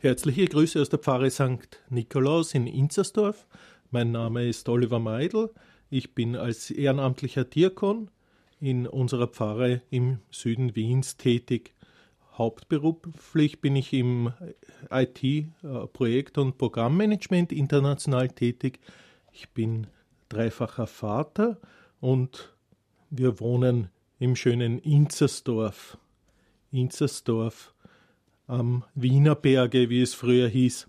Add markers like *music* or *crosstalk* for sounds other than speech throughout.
Herzliche Grüße aus der Pfarre St. Nikolaus in Inzersdorf. Mein Name ist Oliver Meidl. Ich bin als ehrenamtlicher Diakon in unserer Pfarre im Süden Wiens tätig. Hauptberuflich bin ich im IT-Projekt- und Programmmanagement international tätig. Ich bin dreifacher Vater und wir wohnen im schönen Inzersdorf. Inzersdorf am Wienerberge, wie es früher hieß.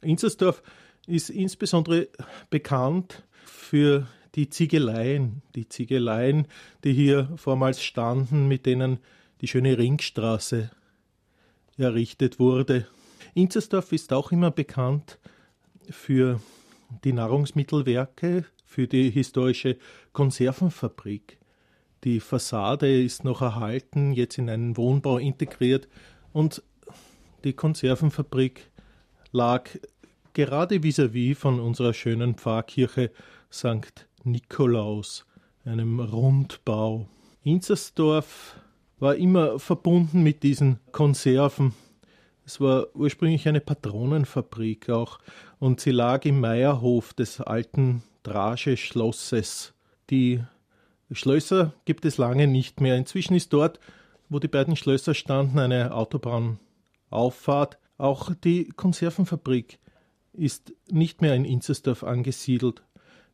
Inzersdorf ist insbesondere bekannt für die Ziegeleien, die Ziegeleien, die hier vormals standen, mit denen die schöne Ringstraße errichtet wurde. Inzersdorf ist auch immer bekannt für die Nahrungsmittelwerke, für die historische Konservenfabrik. Die Fassade ist noch erhalten, jetzt in einen Wohnbau integriert und die Konservenfabrik lag gerade vis-à-vis -vis von unserer schönen Pfarrkirche St. Nikolaus, einem Rundbau. Inzersdorf war immer verbunden mit diesen Konserven. Es war ursprünglich eine Patronenfabrik auch und sie lag im Meierhof des alten Drage-Schlosses. Die Schlösser gibt es lange nicht mehr. Inzwischen ist dort, wo die beiden Schlösser standen, eine Autobahnauffahrt. Auch die Konservenfabrik ist nicht mehr in Inzersdorf angesiedelt.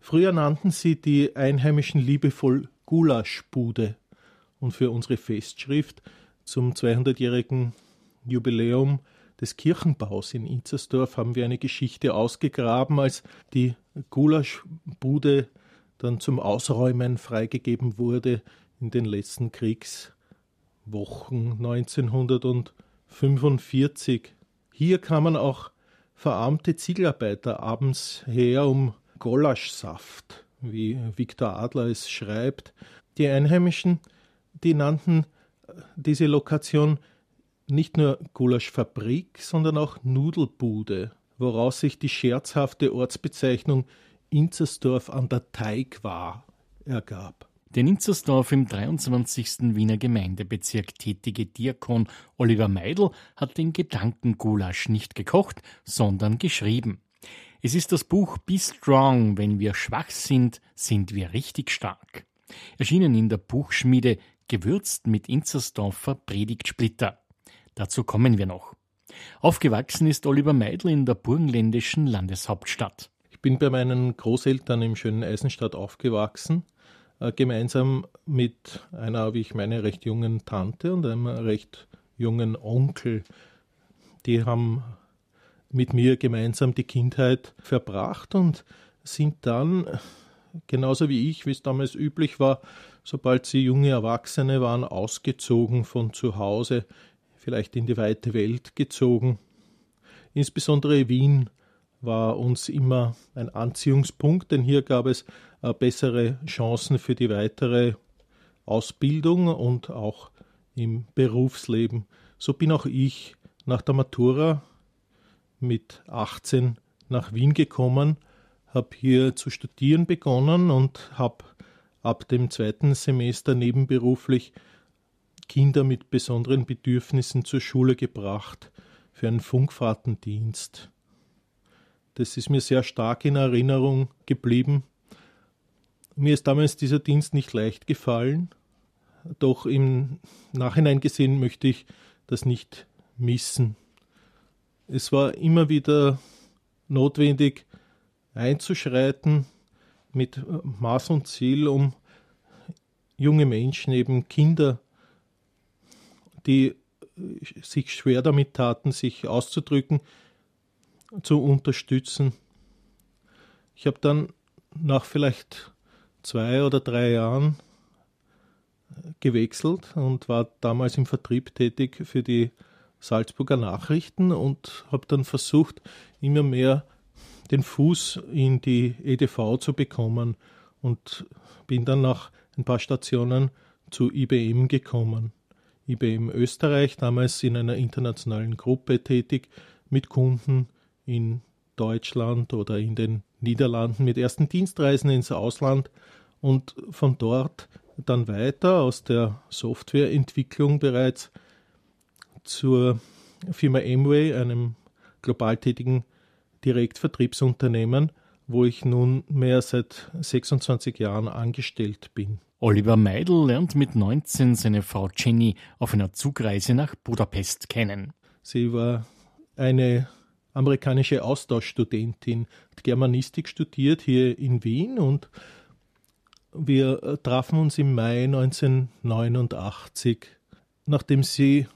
Früher nannten sie die Einheimischen liebevoll Gulaschbude. Und für unsere Festschrift zum 200-jährigen Jubiläum des Kirchenbaus in Inzersdorf haben wir eine Geschichte ausgegraben, als die Gulaschbude dann zum Ausräumen freigegeben wurde in den letzten Kriegswochen 1945. Hier kamen auch verarmte Ziegelarbeiter abends her, um Golaschsaft, wie Viktor Adler es schreibt. Die Einheimischen, die nannten diese Lokation nicht nur Gulaschfabrik, sondern auch Nudelbude, woraus sich die scherzhafte Ortsbezeichnung Inzersdorf an der Teigwar ergab. Den Inzersdorf im 23. Wiener Gemeindebezirk tätige Diakon Oliver Meidl hat den Gedankengulasch nicht gekocht, sondern geschrieben. Es ist das Buch Be Strong, wenn wir schwach sind, sind wir richtig stark. Erschienen in der Buchschmiede, gewürzt mit Inzersdorfer Predigtsplitter. Dazu kommen wir noch. Aufgewachsen ist Oliver Meidl in der burgenländischen Landeshauptstadt. Ich bin bei meinen Großeltern im schönen Eisenstadt aufgewachsen, gemeinsam mit einer, wie ich meine, recht jungen Tante und einem recht jungen Onkel. Die haben mit mir gemeinsam die Kindheit verbracht und sind dann, genauso wie ich, wie es damals üblich war, sobald sie junge Erwachsene waren, ausgezogen von zu Hause, vielleicht in die weite Welt gezogen. Insbesondere Wien war uns immer ein Anziehungspunkt, denn hier gab es äh, bessere Chancen für die weitere Ausbildung und auch im Berufsleben. So bin auch ich nach der Matura mit 18 nach Wien gekommen, habe hier zu studieren begonnen und habe ab dem zweiten Semester nebenberuflich Kinder mit besonderen Bedürfnissen zur Schule gebracht für einen Funkfahrtendienst. Das ist mir sehr stark in Erinnerung geblieben. Mir ist damals dieser Dienst nicht leicht gefallen, doch im Nachhinein gesehen möchte ich das nicht missen. Es war immer wieder notwendig einzuschreiten mit Maß und Ziel, um junge Menschen, eben Kinder, die sich schwer damit taten, sich auszudrücken, zu unterstützen. Ich habe dann nach vielleicht zwei oder drei Jahren gewechselt und war damals im Vertrieb tätig für die Salzburger Nachrichten und habe dann versucht, immer mehr den Fuß in die EDV zu bekommen und bin dann nach ein paar Stationen zu IBM gekommen. IBM Österreich, damals in einer internationalen Gruppe tätig, mit Kunden in Deutschland oder in den Niederlanden mit ersten Dienstreisen ins Ausland und von dort dann weiter aus der Softwareentwicklung bereits zur Firma Amway, einem global tätigen Direktvertriebsunternehmen, wo ich nun mehr seit 26 Jahren angestellt bin. Oliver Meidel lernt mit 19 seine Frau Jenny auf einer Zugreise nach Budapest kennen. Sie war eine amerikanische Austauschstudentin, hat Germanistik studiert hier in Wien und wir trafen uns im Mai 1989. Nachdem sie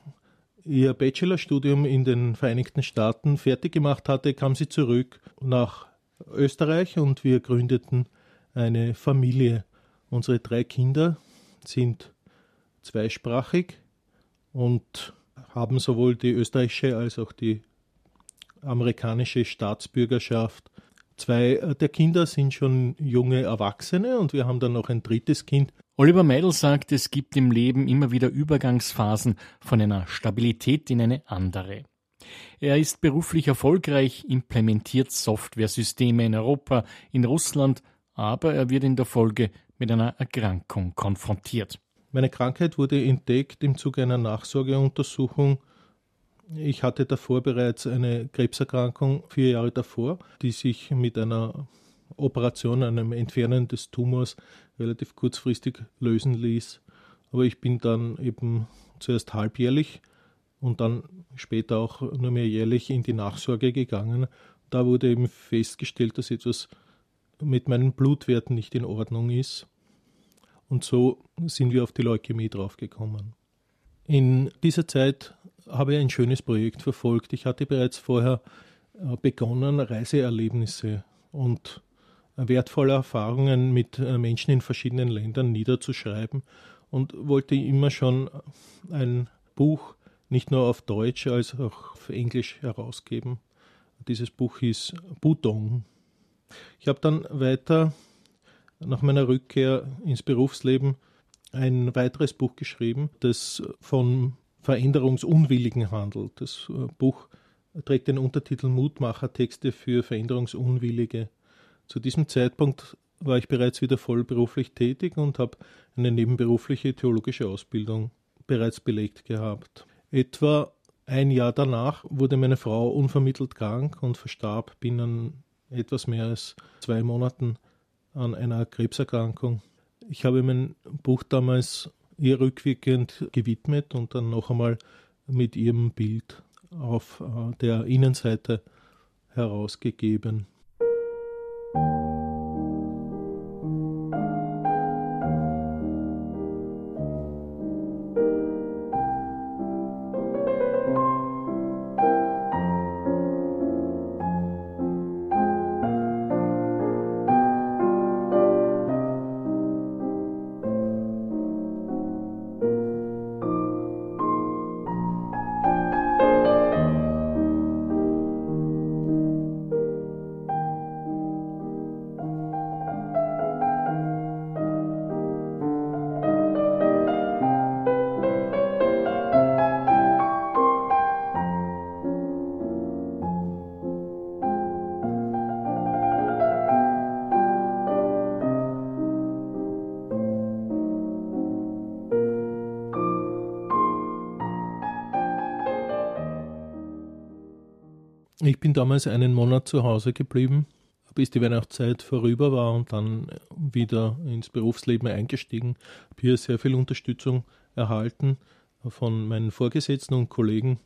ihr Bachelorstudium in den Vereinigten Staaten fertig gemacht hatte, kam sie zurück nach Österreich und wir gründeten eine Familie. Unsere drei Kinder sind zweisprachig und haben sowohl die österreichische als auch die amerikanische Staatsbürgerschaft. Zwei der Kinder sind schon junge Erwachsene und wir haben dann noch ein drittes Kind. Oliver Meidel sagt, es gibt im Leben immer wieder Übergangsphasen von einer Stabilität in eine andere. Er ist beruflich erfolgreich, implementiert Softwaresysteme in Europa, in Russland, aber er wird in der Folge mit einer Erkrankung konfrontiert. Meine Krankheit wurde entdeckt im Zuge einer Nachsorgeuntersuchung. Ich hatte davor bereits eine Krebserkrankung vier Jahre davor, die sich mit einer Operation, einem Entfernen des Tumors relativ kurzfristig lösen ließ. Aber ich bin dann eben zuerst halbjährlich und dann später auch nur mehr jährlich in die Nachsorge gegangen. Da wurde eben festgestellt, dass etwas mit meinen Blutwerten nicht in Ordnung ist. Und so sind wir auf die Leukämie draufgekommen. In dieser Zeit habe ein schönes Projekt verfolgt. Ich hatte bereits vorher äh, begonnen, Reiseerlebnisse und wertvolle Erfahrungen mit äh, Menschen in verschiedenen Ländern niederzuschreiben und wollte immer schon ein Buch nicht nur auf Deutsch als auch auf Englisch herausgeben. Dieses Buch hieß Budong. Ich habe dann weiter nach meiner Rückkehr ins Berufsleben ein weiteres Buch geschrieben, das von Veränderungsunwilligen handelt. Das äh, Buch trägt den Untertitel Mutmachertexte für Veränderungsunwillige. Zu diesem Zeitpunkt war ich bereits wieder vollberuflich tätig und habe eine nebenberufliche theologische Ausbildung bereits belegt gehabt. Etwa ein Jahr danach wurde meine Frau unvermittelt krank und verstarb binnen etwas mehr als zwei Monaten an einer Krebserkrankung. Ich habe mein Buch damals ihr rückwirkend gewidmet und dann noch einmal mit ihrem Bild auf äh, der Innenseite herausgegeben. Ich bin damals einen Monat zu Hause geblieben, bis die Weihnachtszeit vorüber war und dann wieder ins Berufsleben eingestiegen. Habe hier sehr viel Unterstützung erhalten von meinen Vorgesetzten und Kollegen,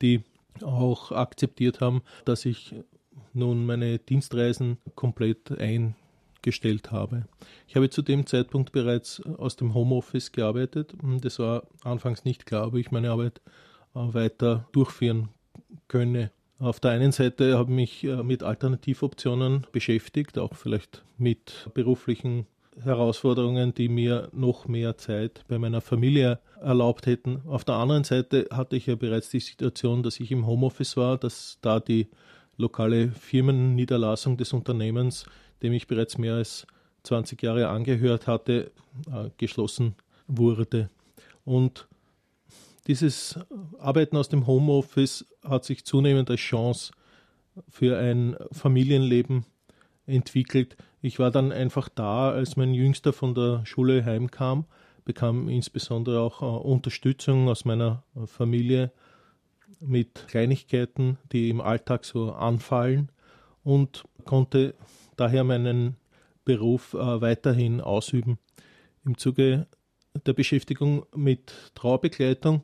die auch akzeptiert haben, dass ich nun meine Dienstreisen komplett eingestellt habe. Ich habe zu dem Zeitpunkt bereits aus dem Homeoffice gearbeitet. Das war anfangs nicht klar, ob ich meine Arbeit weiter durchführen könne. Auf der einen Seite habe ich mich äh, mit Alternativoptionen beschäftigt, auch vielleicht mit beruflichen Herausforderungen, die mir noch mehr Zeit bei meiner Familie erlaubt hätten. Auf der anderen Seite hatte ich ja bereits die Situation, dass ich im Homeoffice war, dass da die lokale Firmenniederlassung des Unternehmens, dem ich bereits mehr als 20 Jahre angehört hatte, äh, geschlossen wurde. Und dieses Arbeiten aus dem Homeoffice hat sich zunehmend als Chance für ein Familienleben entwickelt. Ich war dann einfach da, als mein Jüngster von der Schule heimkam, bekam insbesondere auch äh, Unterstützung aus meiner Familie mit Kleinigkeiten, die im Alltag so anfallen und konnte daher meinen Beruf äh, weiterhin ausüben. Im Zuge der Beschäftigung mit Trauerbegleitung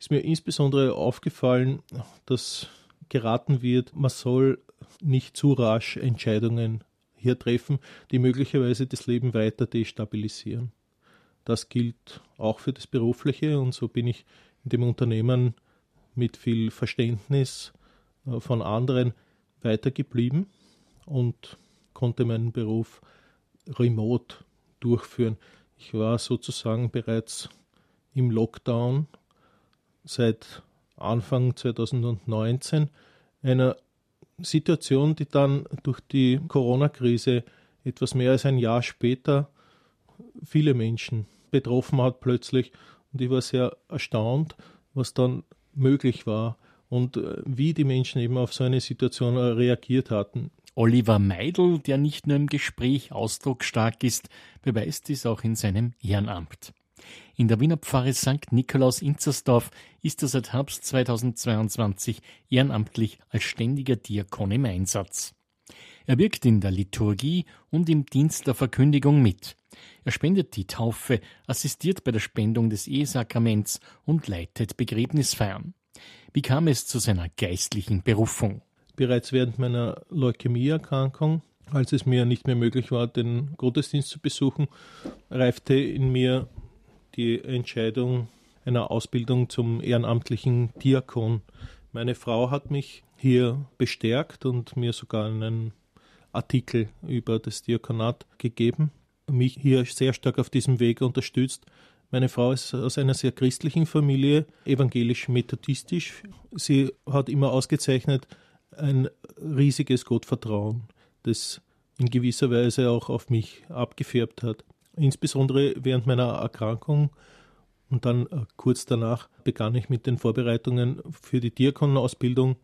ist mir insbesondere aufgefallen, dass geraten wird, man soll nicht zu rasch Entscheidungen hier treffen, die möglicherweise das Leben weiter destabilisieren. Das gilt auch für das Berufliche und so bin ich in dem Unternehmen mit viel Verständnis äh, von anderen weitergeblieben und konnte meinen Beruf remote durchführen. Ich war sozusagen bereits im Lockdown seit Anfang 2019 einer Situation, die dann durch die Corona-Krise etwas mehr als ein Jahr später viele Menschen betroffen hat plötzlich. Und ich war sehr erstaunt, was dann möglich war und äh, wie die Menschen eben auf so eine Situation reagiert hatten. Oliver Meidel, der nicht nur im Gespräch ausdrucksstark ist, beweist dies auch in seinem Ehrenamt. In der Wiener Pfarre St. Nikolaus Inzersdorf ist er seit Herbst 2022 ehrenamtlich als ständiger Diakon im Einsatz. Er wirkt in der Liturgie und im Dienst der Verkündigung mit. Er spendet die Taufe, assistiert bei der Spendung des Ehesakraments und leitet Begräbnisfeiern. Wie kam es zu seiner geistlichen Berufung? Bereits während meiner Leukämieerkrankung, als es mir nicht mehr möglich war, den Gottesdienst zu besuchen, reifte in mir die Entscheidung einer Ausbildung zum ehrenamtlichen Diakon. Meine Frau hat mich hier bestärkt und mir sogar einen Artikel über das Diakonat gegeben, mich hier sehr stark auf diesem Weg unterstützt. Meine Frau ist aus einer sehr christlichen Familie, evangelisch-methodistisch. Sie hat immer ausgezeichnet ein riesiges Gottvertrauen, das in gewisser Weise auch auf mich abgefärbt hat insbesondere während meiner Erkrankung und dann äh, kurz danach begann ich mit den Vorbereitungen für die Diakonausbildung.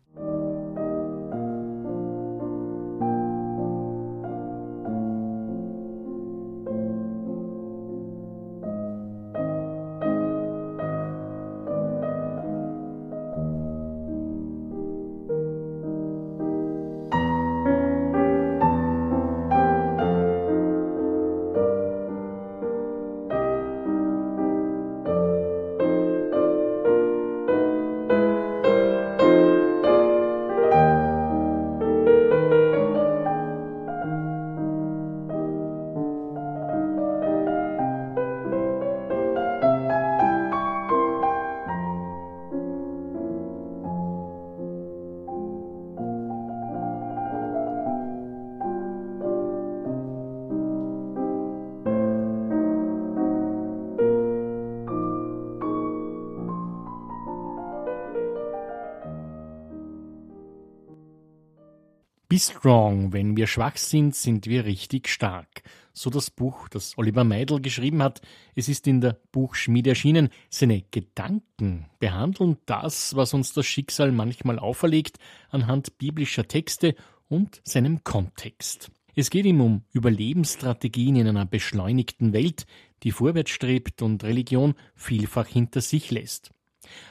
Be strong. Wenn wir schwach sind, sind wir richtig stark. So das Buch, das Oliver Meidel geschrieben hat. Es ist in der Buchschmiede erschienen. Seine Gedanken behandeln das, was uns das Schicksal manchmal auferlegt, anhand biblischer Texte und seinem Kontext. Es geht ihm um Überlebensstrategien in einer beschleunigten Welt, die vorwärts strebt und Religion vielfach hinter sich lässt.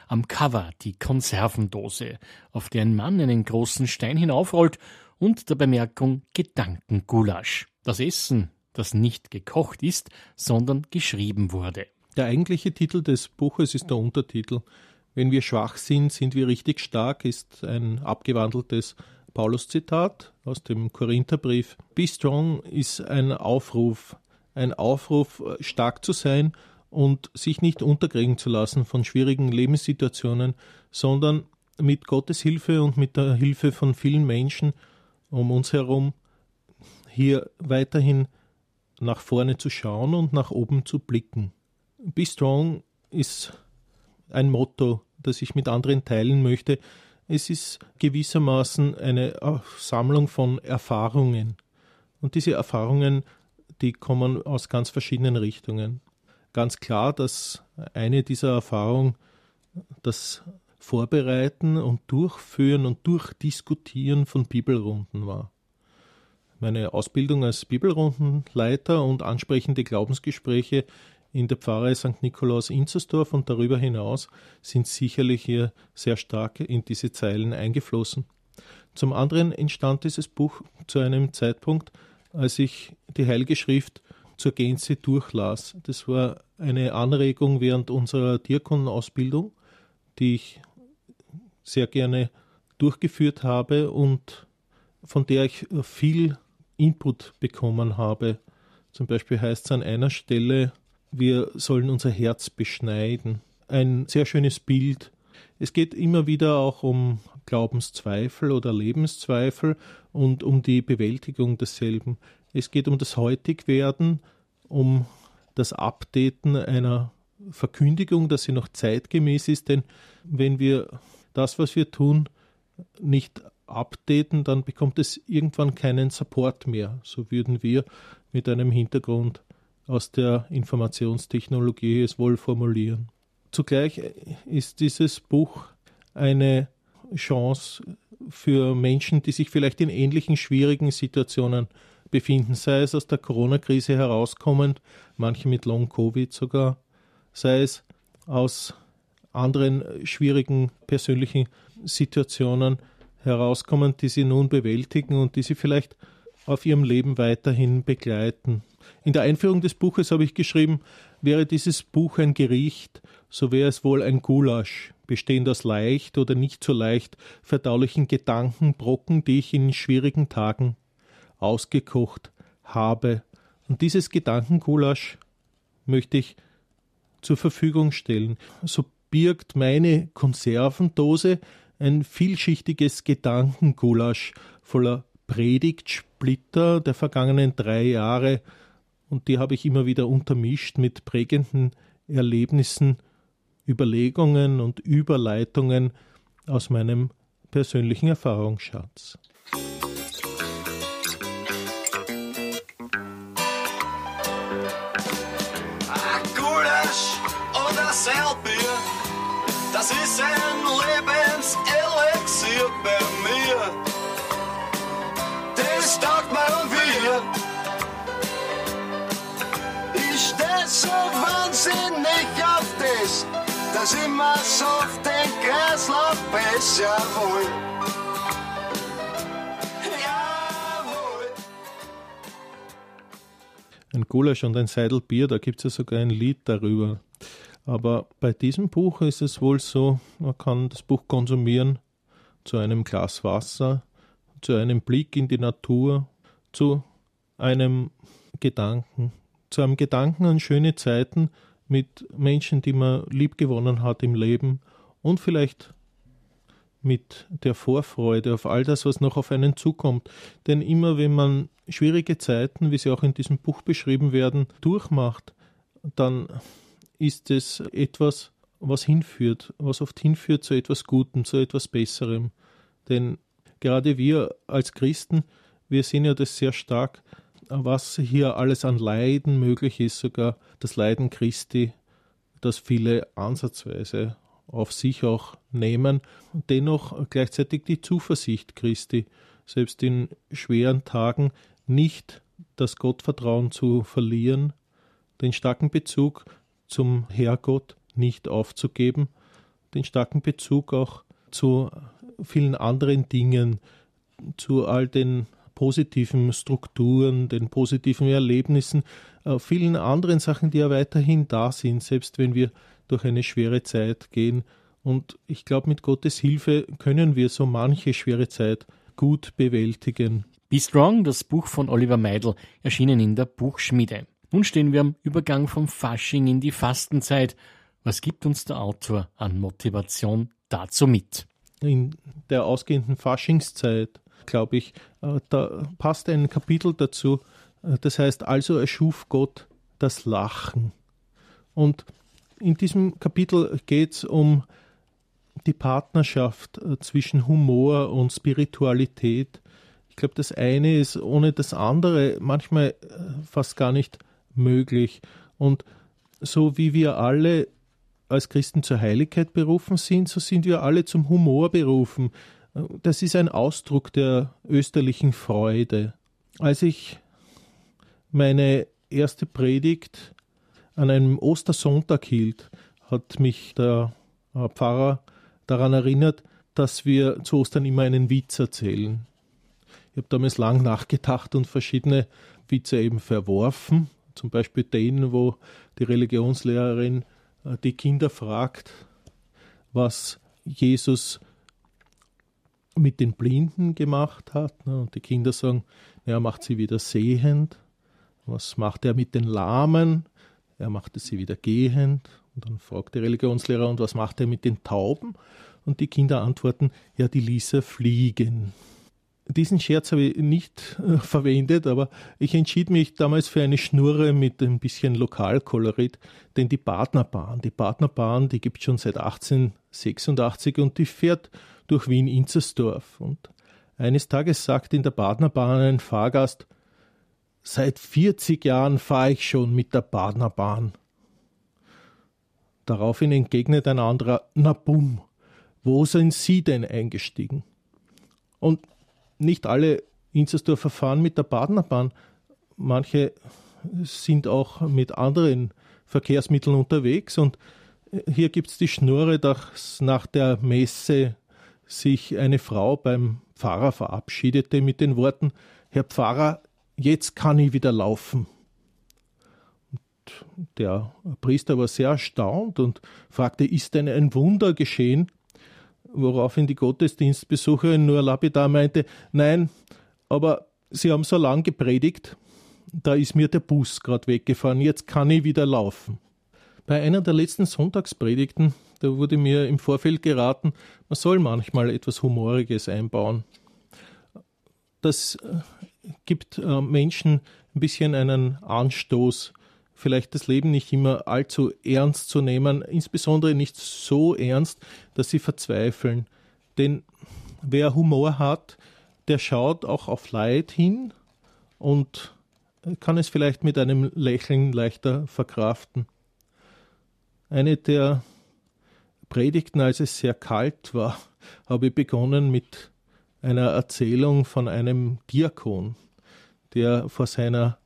Am Cover die Konservendose, auf der ein Mann einen großen Stein hinaufrollt und der Bemerkung Gedankengulasch. Das Essen, das nicht gekocht ist, sondern geschrieben wurde. Der eigentliche Titel des Buches ist der Untertitel. Wenn wir schwach sind, sind wir richtig stark, ist ein abgewandeltes Paulus-Zitat aus dem Korintherbrief. Be strong ist ein Aufruf, ein Aufruf, stark zu sein und sich nicht unterkriegen zu lassen von schwierigen Lebenssituationen, sondern mit Gottes Hilfe und mit der Hilfe von vielen Menschen um uns herum, hier weiterhin nach vorne zu schauen und nach oben zu blicken. Be Strong ist ein Motto, das ich mit anderen teilen möchte. Es ist gewissermaßen eine Sammlung von Erfahrungen. Und diese Erfahrungen, die kommen aus ganz verschiedenen Richtungen. Ganz klar, dass eine dieser Erfahrungen das Vorbereiten und Durchführen und Durchdiskutieren von Bibelrunden war. Meine Ausbildung als Bibelrundenleiter und ansprechende Glaubensgespräche in der Pfarrei St. Nikolaus Inzersdorf und darüber hinaus sind sicherlich hier sehr stark in diese Zeilen eingeflossen. Zum anderen entstand dieses Buch zu einem Zeitpunkt, als ich die Heilige Schrift zur Gänze durchlas. Das war eine Anregung während unserer Diakonausbildung, die ich sehr gerne durchgeführt habe und von der ich viel Input bekommen habe. Zum Beispiel heißt es an einer Stelle, wir sollen unser Herz beschneiden. Ein sehr schönes Bild. Es geht immer wieder auch um Glaubenszweifel oder Lebenszweifel und um die Bewältigung desselben. Es geht um das Heutigwerden, um das Updaten einer Verkündigung, dass sie noch zeitgemäß ist, denn wenn wir das, was wir tun, nicht updaten, dann bekommt es irgendwann keinen Support mehr. So würden wir mit einem Hintergrund aus der Informationstechnologie es wohl formulieren. Zugleich ist dieses Buch eine Chance für Menschen, die sich vielleicht in ähnlichen schwierigen Situationen befinden, sei es aus der Corona-Krise herauskommend, manche mit Long-Covid sogar, sei es aus anderen schwierigen persönlichen Situationen herauskommend, die sie nun bewältigen und die sie vielleicht auf ihrem Leben weiterhin begleiten. In der Einführung des Buches habe ich geschrieben, wäre dieses Buch ein Gericht, so wäre es wohl ein Gulasch, bestehend aus leicht oder nicht so leicht verdaulichen Gedankenbrocken, die ich in schwierigen Tagen ausgekocht habe. Und dieses Gedankengulasch möchte ich zur Verfügung stellen. So birgt meine Konservendose ein vielschichtiges Gedankengulasch voller Predigtsplitter der vergangenen drei Jahre und die habe ich immer wieder untermischt mit prägenden Erlebnissen, Überlegungen und Überleitungen aus meinem persönlichen Erfahrungsschatz. Das ist ein Lebenselixier bei mir. Das taugt und wir. Ich steh so wahnsinnig auf das, dass ich mir so den Kreislauf besser wohl. Ein Gulasch und ein Seidel Bier, da gibt es ja sogar ein Lied darüber. Aber bei diesem Buch ist es wohl so, man kann das Buch konsumieren zu einem Glas Wasser, zu einem Blick in die Natur, zu einem Gedanken, zu einem Gedanken an schöne Zeiten mit Menschen, die man liebgewonnen hat im Leben und vielleicht mit der Vorfreude auf all das, was noch auf einen zukommt. Denn immer wenn man schwierige Zeiten, wie sie auch in diesem Buch beschrieben werden, durchmacht, dann ist es etwas, was hinführt, was oft hinführt zu etwas Gutem, zu etwas Besserem. Denn gerade wir als Christen, wir sehen ja das sehr stark, was hier alles an Leiden möglich ist, sogar das Leiden Christi, das viele ansatzweise auf sich auch nehmen, dennoch gleichzeitig die Zuversicht Christi, selbst in schweren Tagen nicht das Gottvertrauen zu verlieren, den starken Bezug zum Herrgott nicht aufzugeben, den starken Bezug auch zu vielen anderen Dingen, zu all den positiven Strukturen, den positiven Erlebnissen, äh, vielen anderen Sachen, die ja weiterhin da sind, selbst wenn wir durch eine schwere Zeit gehen. Und ich glaube, mit Gottes Hilfe können wir so manche schwere Zeit gut bewältigen. Be Strong, das Buch von Oliver Meidel, erschienen in der Buchschmiede. Nun stehen wir am Übergang vom Fasching in die Fastenzeit. Was gibt uns der Autor an Motivation dazu mit? in der ausgehenden Faschingszeit, glaube ich, äh, da passt ein Kapitel dazu, äh, das heißt, also erschuf Gott das Lachen. Und in diesem Kapitel geht es um die Partnerschaft äh, zwischen Humor und Spiritualität. Ich glaube, das eine ist ohne das andere manchmal fast gar nicht möglich. Und so wie wir alle als Christen zur Heiligkeit berufen sind, so sind wir alle zum Humor berufen. Das ist ein Ausdruck der österlichen Freude. Als ich meine erste Predigt an einem Ostersonntag hielt, hat mich der äh, Pfarrer daran erinnert, dass wir zu Ostern immer einen Witz erzählen. Ich habe damals lang nachgedacht und verschiedene Witze eben verworfen. Zum Beispiel den, wo die Religionslehrerin äh, die Kinder fragt, was Jesus mit den Blinden gemacht hat. Ne? Und die Kinder sagen, er macht sie wieder sehend. Was macht er mit den Lahmen? Er machte sie wieder gehend. Und dann fragt der Religionslehrer, und was macht er mit den Tauben? Und die Kinder antworten, ja, die ließ er fliegen. Diesen Scherz habe ich nicht äh, *laughs* verwendet, aber ich entschied mich damals für eine Schnurre mit ein bisschen Lokalkolorit, denn die Partnerbahn, die Partnerbahn, die gibt es schon seit 1886 und die fährt durch Wien-Inzersdorf. Und eines Tages sagt in der Partnerbahn ein Fahrgast, seit 40 Jahren fahre ich schon mit der Partnerbahn. Daraufhin entgegnet ein anderer, na bumm, wo sind Sie denn eingestiegen? Und nicht alle Inzersdorfer fahren mit der Partnerbahn. Manche sind auch mit anderen Verkehrsmitteln unterwegs und hier gibt es die Schnurre, dass nach der Messe sich eine Frau beim Pfarrer verabschiedete mit den Worten, Herr Pfarrer, jetzt kann ich wieder laufen. Und der Priester war sehr erstaunt und fragte, ist denn ein Wunder geschehen? Woraufhin die Gottesdienstbesucherin nur lapidar meinte, nein, aber Sie haben so lang gepredigt, da ist mir der Bus gerade weggefahren, jetzt kann ich wieder laufen. Bei einer der letzten Sonntagspredigten da wurde mir im Vorfeld geraten, man soll manchmal etwas Humoriges einbauen. Das äh, gibt äh, Menschen ein bisschen einen Anstoß, vielleicht das Leben nicht immer allzu ernst zu nehmen, insbesondere nicht so ernst, dass sie verzweifeln. Denn wer Humor hat, der schaut auch auf Leid hin und kann es vielleicht mit einem Lächeln leichter verkraften. Eine der Predigten, als es sehr kalt war, *laughs* habe ich begonnen mit einer Erzählung von einem Diakon, der vor seiner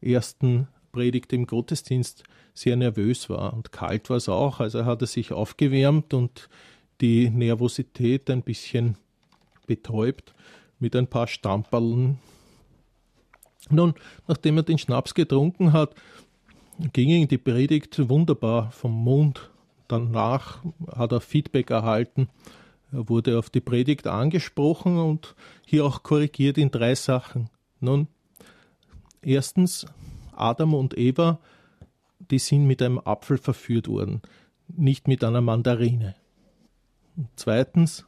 ersten Predigt im Gottesdienst sehr nervös war und kalt war es auch. Also hat er sich aufgewärmt und die Nervosität ein bisschen betäubt mit ein paar Stamperln. Nun, nachdem er den Schnaps getrunken hat, ging ihm die Predigt wunderbar vom Mund danach hat er Feedback erhalten. Er wurde auf die Predigt angesprochen und hier auch korrigiert in drei Sachen. Nun, erstens, Adam und Eva, die sind mit einem Apfel verführt worden, nicht mit einer Mandarine. Zweitens,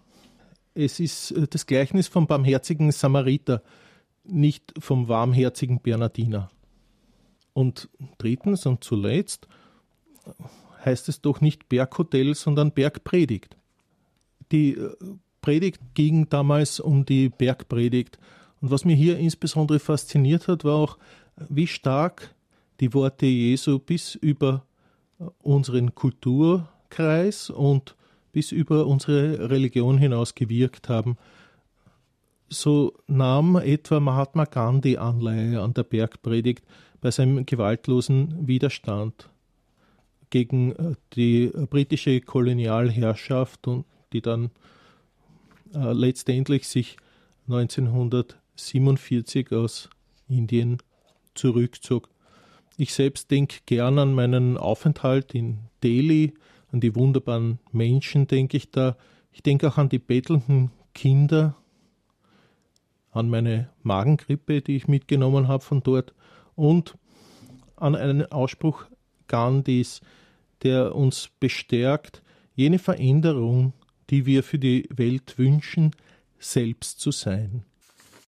es ist das Gleichnis vom barmherzigen Samariter, nicht vom warmherzigen Bernardiner. Und drittens und zuletzt, heißt es doch nicht Berghotel, sondern Bergpredigt. Die äh, Predigt ging damals um die Bergpredigt. Und was mir hier insbesondere fasziniert hat, war auch, wie stark die Worte Jesu bis über unseren Kulturkreis und bis über unsere Religion hinaus gewirkt haben. So nahm etwa Mahatma Gandhi Anleihe an der Bergpredigt bei seinem gewaltlosen Widerstand gegen äh, die britische Kolonialherrschaft und die dann äh, letztendlich sich 1947 aus Indien zurückzog. Ich selbst denke gern an meinen Aufenthalt in Delhi, an die wunderbaren Menschen denke ich da. Ich denke auch an die bettelnden Kinder, an meine Magengrippe, die ich mitgenommen habe von dort und an einen Ausspruch Gandhis, der uns bestärkt, jene Veränderung, die wir für die Welt wünschen, selbst zu sein.